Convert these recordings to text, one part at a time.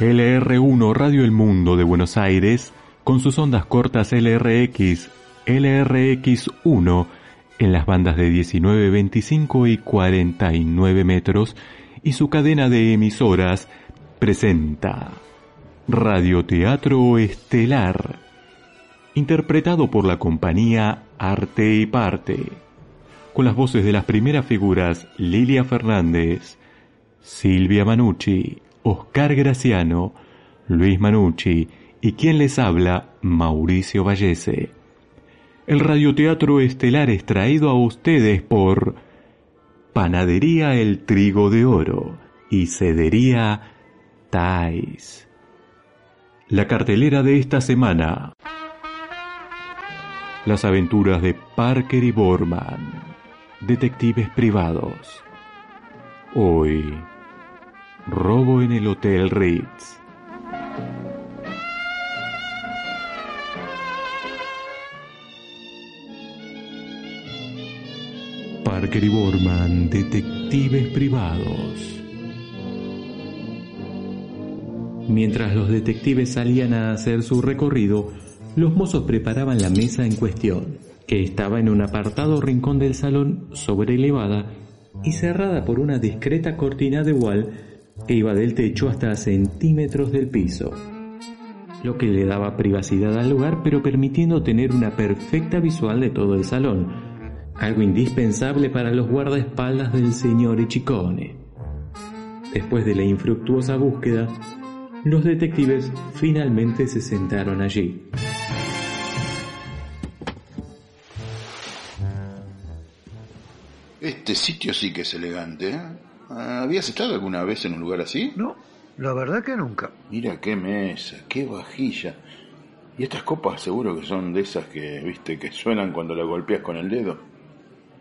LR1 Radio El Mundo de Buenos Aires, con sus ondas cortas LRX, LRX1, en las bandas de 19, 25 y 49 metros, y su cadena de emisoras, presenta Radioteatro Estelar, interpretado por la compañía Arte y Parte, con las voces de las primeras figuras Lilia Fernández, Silvia Manucci, Oscar Graciano, Luis Manucci y quien les habla, Mauricio Vallese. El radioteatro estelar es traído a ustedes por Panadería El Trigo de Oro y Cedería Tais. La cartelera de esta semana. Las aventuras de Parker y Borman, detectives privados. Hoy Robo en el Hotel Ritz. Parker y Borman, detectives privados. Mientras los detectives salían a hacer su recorrido, los mozos preparaban la mesa en cuestión, que estaba en un apartado rincón del salón elevada y cerrada por una discreta cortina de wall que iba del techo hasta centímetros del piso, lo que le daba privacidad al lugar pero permitiendo tener una perfecta visual de todo el salón, algo indispensable para los guardaespaldas del señor Ichicone. Después de la infructuosa búsqueda, los detectives finalmente se sentaron allí. Este sitio sí que es elegante, ¿eh? ¿Habías estado alguna vez en un lugar así? No, la verdad que nunca. Mira qué mesa, qué vajilla. Y estas copas seguro que son de esas que, viste, que suenan cuando la golpeas con el dedo.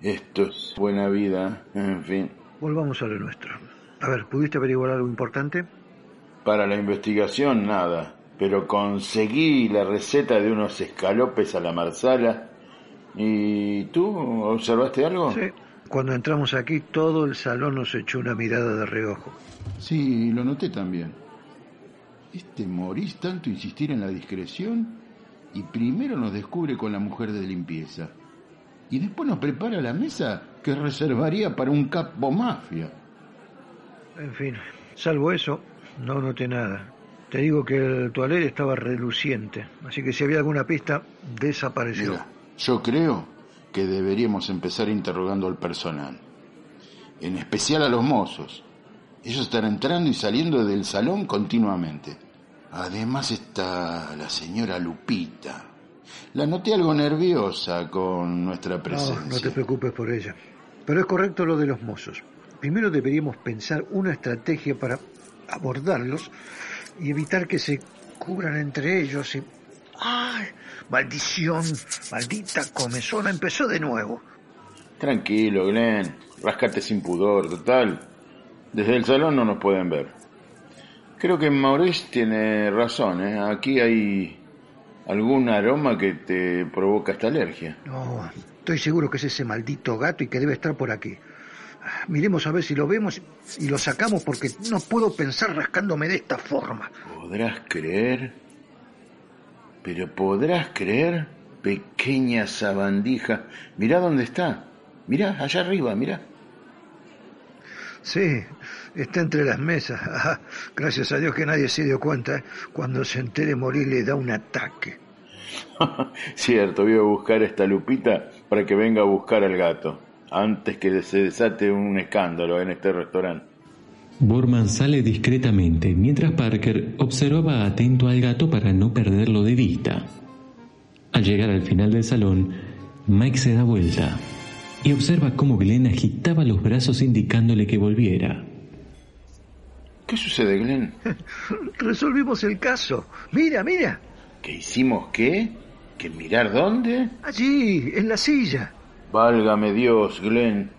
Esto es buena vida, en fin. Volvamos a lo nuestro. A ver, ¿pudiste averiguar algo importante? Para la investigación, nada. Pero conseguí la receta de unos escalopes a la marsala. ¿Y tú observaste algo? Sí, cuando entramos aquí, todo el salón nos echó una mirada de reojo. Sí, lo noté también. Este Morís tanto insistir en la discreción y primero nos descubre con la mujer de limpieza. Y después nos prepara la mesa que reservaría para un capo mafia. En fin, salvo eso, no noté nada. Te digo que el toalet estaba reluciente, así que si había alguna pista, desapareció. Mira, yo creo que deberíamos empezar interrogando al personal, en especial a los mozos. Ellos están entrando y saliendo del salón continuamente. Además está la señora Lupita. La noté algo nerviosa con nuestra presencia. No, no te preocupes por ella. Pero es correcto lo de los mozos. Primero deberíamos pensar una estrategia para abordarlos y evitar que se cubran entre ellos y ¡Ay! Maldición, maldita comezona, empezó de nuevo. Tranquilo, Glenn. Rascate sin pudor, total. Desde el salón no nos pueden ver. Creo que Maurice tiene razón, ¿eh? Aquí hay algún aroma que te provoca esta alergia. No, estoy seguro que es ese maldito gato y que debe estar por aquí. Miremos a ver si lo vemos y lo sacamos porque no puedo pensar rascándome de esta forma. ¿Podrás creer? Pero podrás creer, pequeña sabandija, mirá dónde está. Mirá, allá arriba, mirá. Sí, está entre las mesas. gracias a Dios que nadie se dio cuenta. ¿eh? Cuando se entere morir le da un ataque. Cierto, voy a buscar esta lupita para que venga a buscar al gato, antes que se desate un escándalo en este restaurante. Borman sale discretamente mientras Parker observaba atento al gato para no perderlo de vista. Al llegar al final del salón, Mike se da vuelta y observa cómo Glenn agitaba los brazos indicándole que volviera. ¿Qué sucede, Glenn? Resolvimos el caso. Mira, mira. ¿Que hicimos qué? ¿Que mirar dónde? Allí, en la silla. Válgame Dios, Glenn.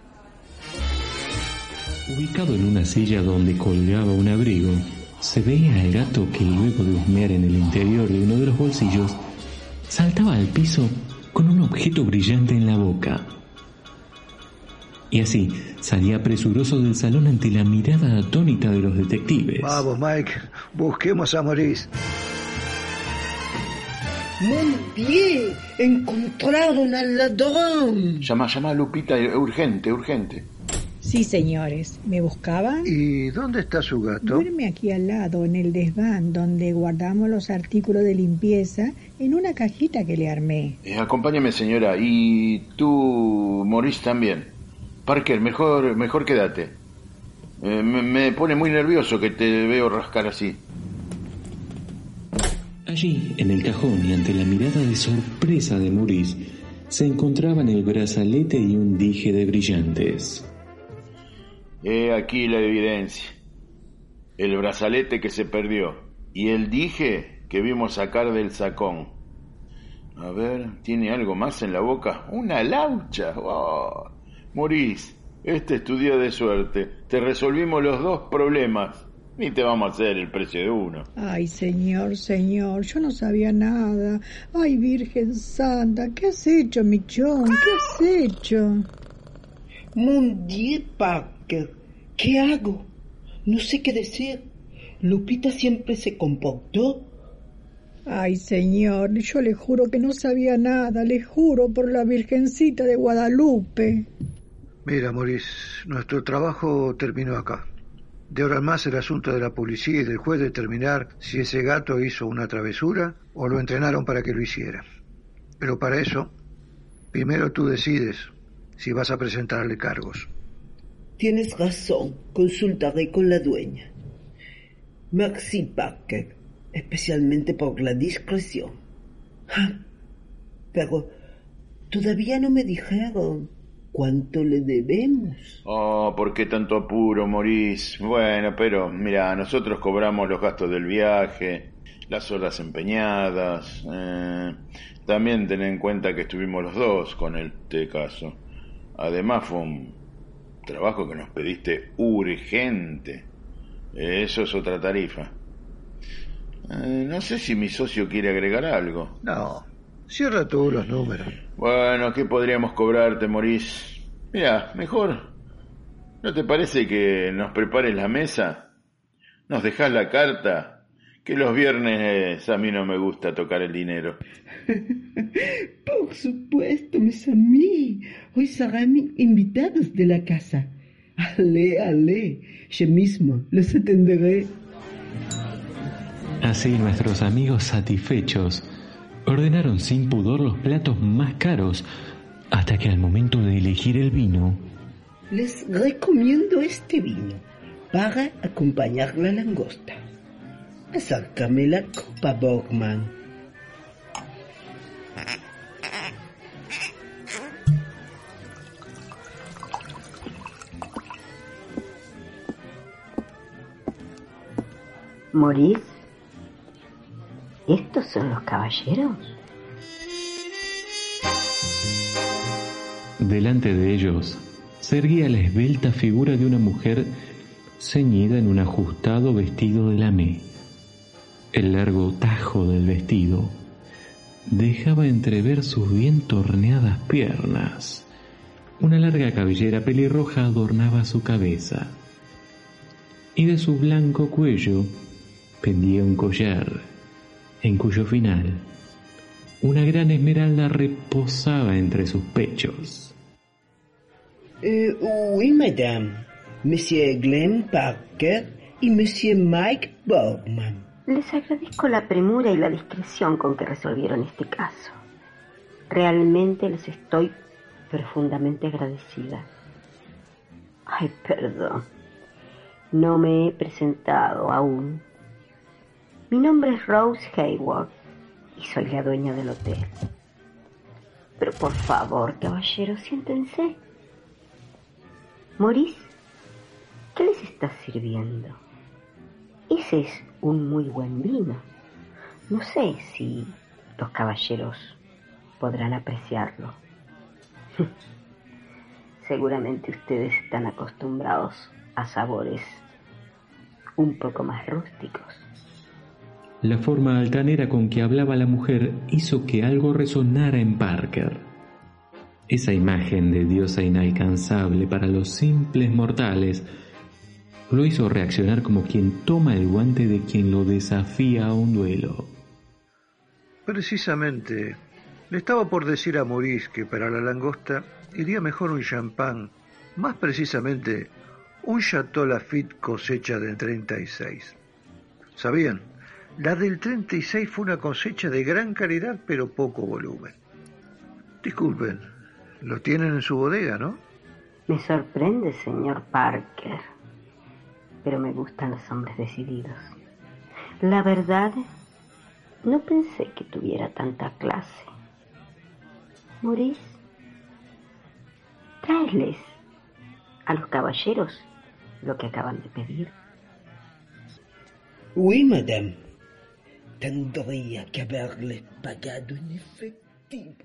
Ubicado en una silla donde colgaba un abrigo, se veía al gato que luego de husmear en el interior de uno de los bolsillos, saltaba al piso con un objeto brillante en la boca. Y así salía presuroso del salón ante la mirada atónita de los detectives. Vamos, Mike, busquemos a Maurice. Mon Dieu, encontraron al ladrón. Llama, llama a Lupita, urgente, urgente. Sí, señores. ¿Me buscaban? ¿Y dónde está su gato? Duerme aquí al lado, en el desván, donde guardamos los artículos de limpieza en una cajita que le armé. Eh, acompáñame, señora. Y tú, Maurice, también. Parker, mejor, mejor quédate. Eh, me, me pone muy nervioso que te veo rascar así. Allí, en el cajón y ante la mirada de sorpresa de Maurice, se encontraban el brazalete y un dije de brillantes. He aquí la evidencia. El brazalete que se perdió y el dije que vimos sacar del sacón. A ver, ¿tiene algo más en la boca? ¡Una laucha! ¡Oh! Maurice, este es tu día de suerte. Te resolvimos los dos problemas. Ni te vamos a hacer el precio de uno. Ay, señor, señor, yo no sabía nada. Ay, Virgen Santa, ¿qué has hecho, Michón? ¿Qué has hecho? Mon Dieu, ¿qué hago? No sé qué decir. Lupita siempre se comportó. Ay, señor, yo le juro que no sabía nada, le juro por la Virgencita de Guadalupe. Mira, Maurice, nuestro trabajo terminó acá. De ahora en más el asunto de la policía y del juez determinar si ese gato hizo una travesura o lo entrenaron para que lo hiciera. Pero para eso, primero tú decides si vas a presentarle cargos. Tienes razón, consultaré con la dueña. Merci, Parker, especialmente por la discreción. Ah, Pero todavía no me dijeron cuánto le debemos. Oh, ¿por qué tanto apuro, Maurice? Bueno, pero mira, nosotros cobramos los gastos del viaje, las horas empeñadas. eh, también ten en cuenta que estuvimos los dos con este caso. Además fue un trabajo que nos pediste urgente. Eso es otra tarifa. Eh, no sé si mi socio quiere agregar algo. No, cierra tú los números. Bueno, ¿qué podríamos cobrarte, Maurice? Mira, mejor. ¿No te parece que nos prepares la mesa? ¿Nos dejas la carta? Que los viernes a mí no me gusta tocar el dinero. Por supuesto, mis amigos. Hoy serán invitados de la casa. Ale, ale, yo mismo los atenderé. Así nuestros amigos satisfechos ordenaron sin pudor los platos más caros hasta que al momento de elegir el vino, Les recomiendo este vino para acompañar la langosta. Acércame la copa, Borgman. Maurice, ¿estos son los caballeros? delante de ellos se erguía la esbelta figura de una mujer ceñida en un ajustado vestido de lamé. El largo tajo del vestido dejaba entrever sus bien torneadas piernas. Una larga cabellera pelirroja adornaba su cabeza. Y de su blanco cuello pendía un collar, en cuyo final una gran esmeralda reposaba entre sus pechos. Oui, madame. Monsieur Glenn Parker y Monsieur Mike Borgman. Les agradezco la premura y la discreción con que resolvieron este caso. Realmente les estoy profundamente agradecida. Ay, perdón. No me he presentado aún. Mi nombre es Rose Hayward y soy la dueña del hotel. Pero por favor, caballero, siéntense. Maurice, ¿qué les estás sirviendo? Ese es un muy buen vino. No sé si los caballeros podrán apreciarlo. Seguramente ustedes están acostumbrados a sabores un poco más rústicos. La forma altanera con que hablaba la mujer hizo que algo resonara en Parker. Esa imagen de diosa inalcanzable para los simples mortales lo hizo reaccionar como quien toma el guante de quien lo desafía a un duelo. Precisamente, le estaba por decir a Maurice que para la langosta iría mejor un champán, más precisamente un Chateau Lafitte cosecha del 36. ¿Sabían? La del 36 fue una cosecha de gran calidad pero poco volumen. Disculpen, lo tienen en su bodega, ¿no? Me sorprende, señor Parker, pero me gustan los hombres decididos. La verdad, no pensé que tuviera tanta clase. Maurice, tráeles a los caballeros lo que acaban de pedir. Oui, madame. Tendría que haberles pagado en efectivo.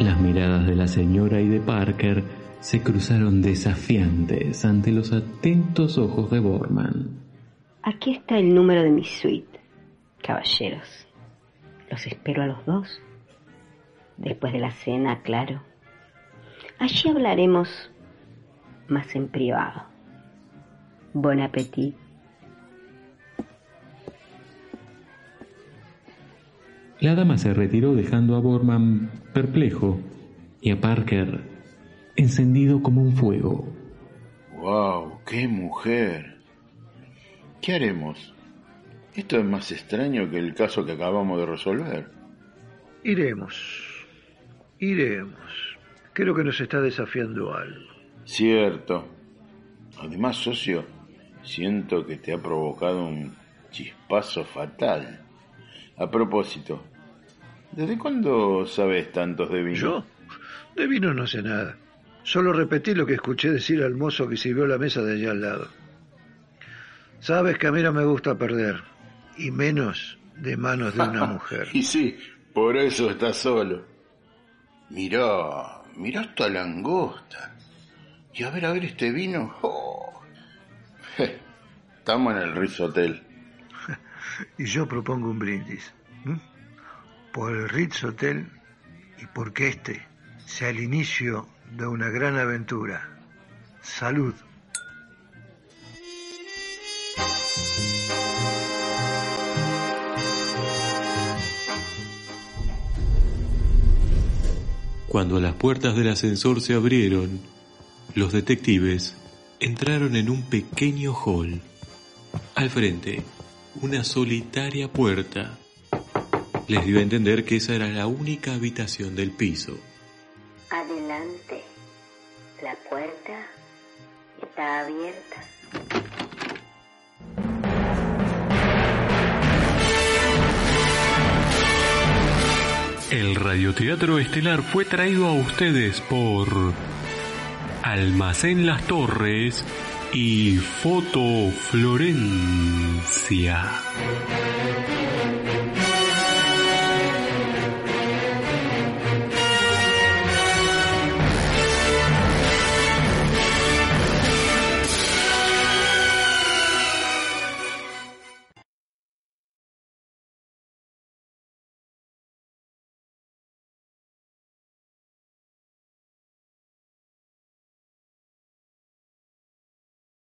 Las miradas de la señora y de Parker se cruzaron desafiantes ante los atentos ojos de Borman. Aquí está el número de mi suite, caballeros. Los espero a los dos. Después de la cena, claro. Allí hablaremos más en privado. Bon appetit. La dama se retiró dejando a Borman perplejo y a Parker encendido como un fuego. ¡Wow! ¡Qué mujer! ¿Qué haremos? Esto es más extraño que el caso que acabamos de resolver. Iremos, iremos. Creo que nos está desafiando algo. Cierto. Además, socio, siento que te ha provocado un chispazo fatal. A propósito, ¿desde cuándo sabes tantos de vino? ¿Yo? De vino no sé nada. Solo repetí lo que escuché decir al mozo que sirvió la mesa de allá al lado. Sabes que a mí no me gusta perder, y menos de manos de una mujer. y sí, por eso estás solo. Mirá, mirá esta langosta. Y a ver, a ver este vino. Oh. Estamos en el Ritz Hotel. Y yo propongo un brindis. Por el Ritz Hotel y porque este sea el inicio de una gran aventura. Salud. Cuando las puertas del ascensor se abrieron, los detectives entraron en un pequeño hall. Al frente, una solitaria puerta les dio a entender que esa era la única habitación del piso. Abierta. El radioteatro estelar fue traído a ustedes por Almacén Las Torres y Foto Florencia.